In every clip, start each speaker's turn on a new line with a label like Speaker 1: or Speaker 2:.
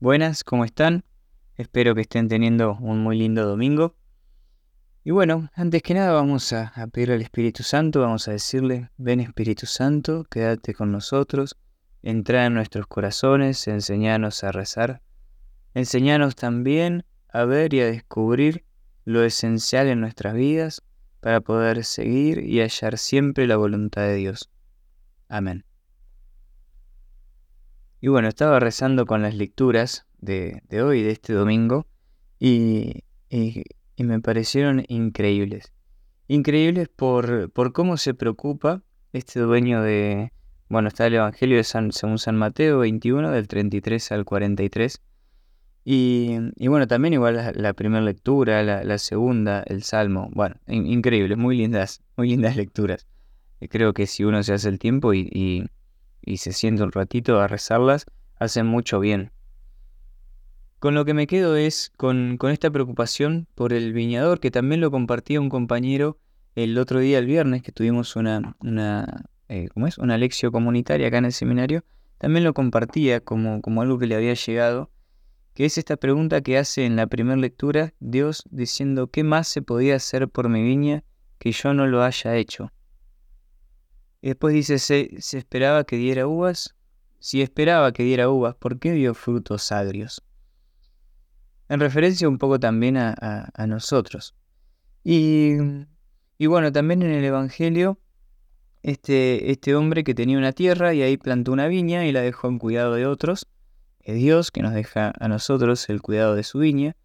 Speaker 1: Buenas, ¿cómo están? Espero que estén teniendo un muy lindo domingo. Y bueno, antes que nada vamos a, a pedir al Espíritu Santo, vamos a decirle, ven Espíritu Santo, quédate con nosotros, entra en nuestros corazones, enseñanos a rezar, enseñanos también a ver y a descubrir lo esencial en nuestras vidas para poder seguir y hallar siempre la voluntad de Dios. Amén. Y bueno, estaba rezando con las lecturas de, hoy, de este domingo, y, me parecieron increíbles. Increíbles por, por cómo se preocupa este dueño de... Bueno, está el Evangelio de San, según San Mateo 21, del 33 al 43. Y, y bueno, también igual la, primera lectura, la, segunda, el Salmo. Bueno, increíbles, muy lindas, muy lindas lecturas. Creo que si uno se hace el tiempo y y se siente un ratito a rezarlas, hacen mucho bien. Con lo que me quedo es con, esta preocupación por el viñador, que también lo compartía un compañero el otro día, el viernes, que tuvimos una, una, eh, ¿cómo es? una lección comunitaria acá en el seminario, también lo compartía como, como algo que le había llegado, que es esta pregunta que hace en la primera lectura Dios diciendo, ¿qué más se podía hacer por mi viña que yo no lo haya hecho? Y después dice, ¿se, esperaba que diera uvas? Si esperaba que diera uvas, ¿por qué dio frutos agrios? En referencia un poco también a, nosotros. Y, y, bueno, también en el Evangelio, este, este hombre que tenía una tierra y ahí plantó una viña y la dejó en cuidado de otros, es Dios que nos deja a nosotros el cuidado de su viña.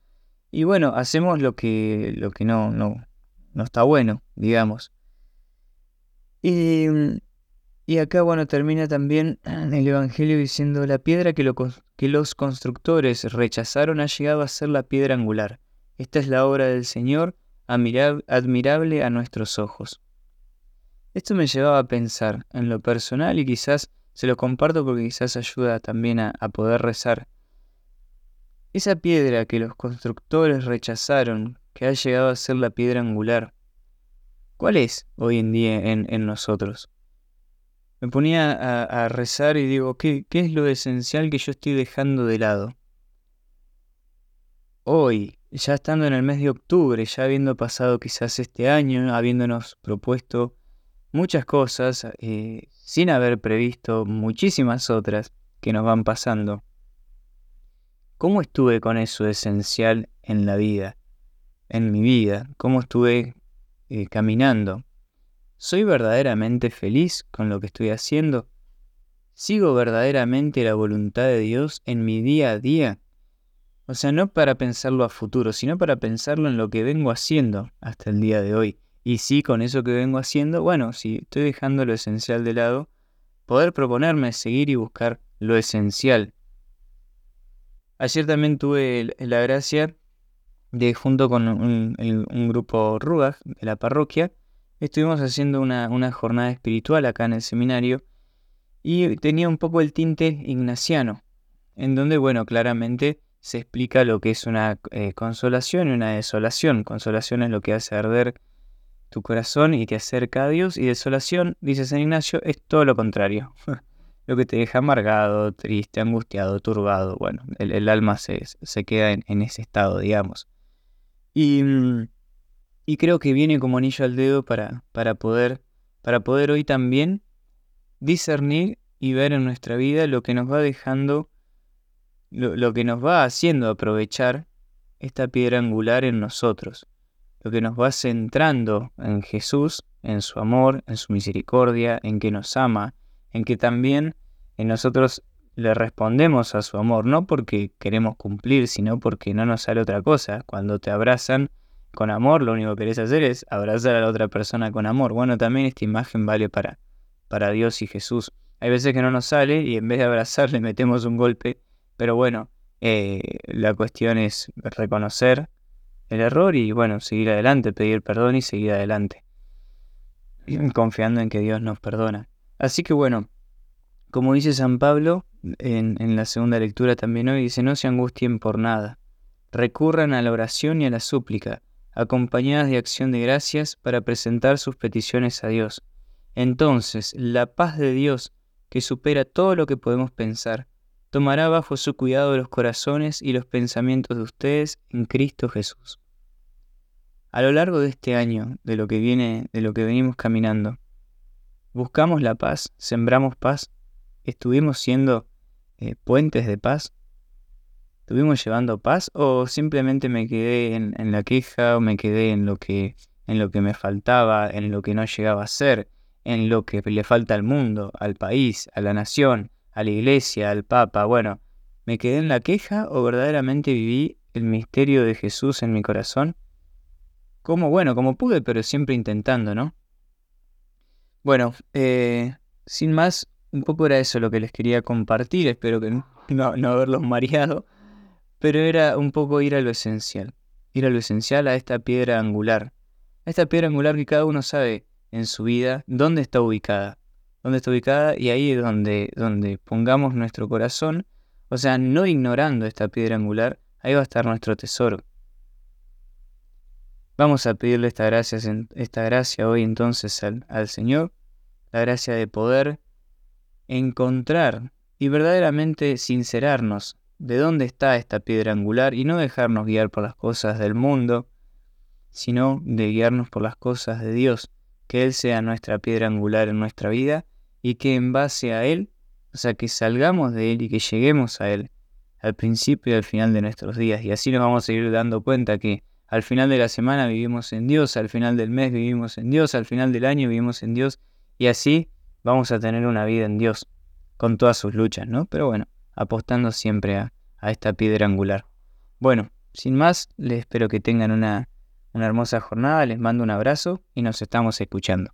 Speaker 1: Y bueno, hacemos lo que, lo que no, no, no está bueno, digamos. Y, mm, y acá, bueno, termina también el Evangelio diciendo, la piedra que, que los constructores rechazaron ha llegado a ser la piedra angular. Esta es la obra del Señor, admirable a nuestros ojos. Esto me llevaba a pensar en lo personal y quizás se lo comparto porque quizás ayuda también a, poder rezar. Esa piedra que los constructores rechazaron, que ha llegado a ser la piedra angular, ¿Cuál es hoy en día en, nosotros? Me ponía a, rezar y digo, ¿qué, ¿qué es lo esencial que yo estoy dejando de lado? Hoy, ya estando en el mes de octubre, ya habiendo pasado quizás este año, habiéndonos propuesto muchas cosas, eh, sin haber previsto muchísimas otras que nos van pasando. ¿Cómo estuve con eso esencial en la vida, en mi vida? ¿Cómo estuve eh, caminando. ¿Soy verdaderamente feliz con lo que estoy haciendo? ¿Sigo verdaderamente la voluntad de Dios en mi día a día? O sea, no para pensarlo a futuro, sino para pensarlo en lo que vengo haciendo hasta el día de hoy. Y sí, con eso que vengo haciendo, bueno, si estoy dejando lo esencial de lado, poder proponerme seguir y buscar lo esencial. Ayer también tuve la gracia de junto con un, grupo Rugag de la parroquia, estuvimos haciendo una, jornada espiritual acá en el seminario y tenía un poco el tinte ignaciano, en donde, bueno, claramente se explica lo que es una eh, consolación y una desolación. Consolación es lo que hace arder tu corazón y te acerca a Dios, y desolación, dice San Ignacio, es todo lo contrario. lo que te deja amargado, triste, angustiado, turbado. Bueno, el, alma se, queda en ese estado, digamos. Y, mm, y creo que viene como anillo al dedo para, para, poder, para poder hoy también discernir y ver en nuestra vida lo que nos va dejando, lo, lo que nos va haciendo aprovechar esta piedra angular en nosotros, lo que nos va centrando en Jesús, en su amor, en su misericordia, en que nos ama, en que también en nosotros le respondemos a su amor, no porque queremos cumplir, sino porque no nos sale otra cosa. Cuando te abrazan con amor, lo único que querés hacer es abrazar a la otra persona con amor. Bueno, también esta imagen vale para, para Dios y Jesús. Hay veces que no nos sale y en vez de abrazar le metemos un golpe, pero bueno, eh, la cuestión es reconocer el error y bueno, seguir adelante, pedir perdón y seguir adelante, confiando en que Dios nos perdona. Así que bueno, como dice San Pablo, en, la segunda lectura también hoy, dice, no se angustien por nada, recurran a la oración y a la súplica, acompañadas de acción de gracias para presentar sus peticiones a Dios. Entonces, la paz de Dios, que supera todo lo que podemos pensar, tomará bajo su cuidado los corazones y los pensamientos de ustedes en Cristo Jesús. A lo largo de este año, de lo que viene, de lo que venimos caminando, buscamos la paz, sembramos paz, estuvimos siendo eh, puentes de paz, estuvimos llevando paz o simplemente me quedé en, en, la queja o me quedé en lo que en lo que me faltaba, en lo que no llegaba a ser, en lo que le falta al mundo, al país, a la nación, a la iglesia, al papa. Bueno, ¿me quedé en la queja o verdaderamente viví el misterio de Jesús en mi corazón? Como, bueno, como pude, pero siempre intentando, ¿no? Bueno, eh, sin más, un poco era eso lo que les quería compartir, espero que no, no haberlos mareado, pero era un poco ir a lo esencial, ir a lo esencial, a esta piedra angular, a esta piedra angular que cada uno sabe en su vida dónde está ubicada, dónde está ubicada y ahí es donde, donde pongamos nuestro corazón, o sea, no ignorando esta piedra angular, ahí va a estar nuestro tesoro. Vamos a pedirle esta gracia, esta gracia hoy entonces al, al Señor, la gracia de poder encontrar y verdaderamente sincerarnos de dónde está esta piedra angular y no dejarnos guiar por las cosas del mundo, sino de guiarnos por las cosas de Dios, que Él sea nuestra piedra angular en nuestra vida y que en base a Él, o sea, que salgamos de Él y que lleguemos a Él al principio y al final de nuestros días. Y así nos vamos a ir dando cuenta que al final de la semana vivimos en Dios, al final del mes vivimos en Dios, al final del año vivimos en Dios y así vamos a tener una vida en Dios con todas sus luchas, ¿no? Pero bueno, apostando siempre a, esta piedra angular. Bueno, sin más, les espero que tengan una una hermosa jornada, les mando un abrazo y nos estamos escuchando.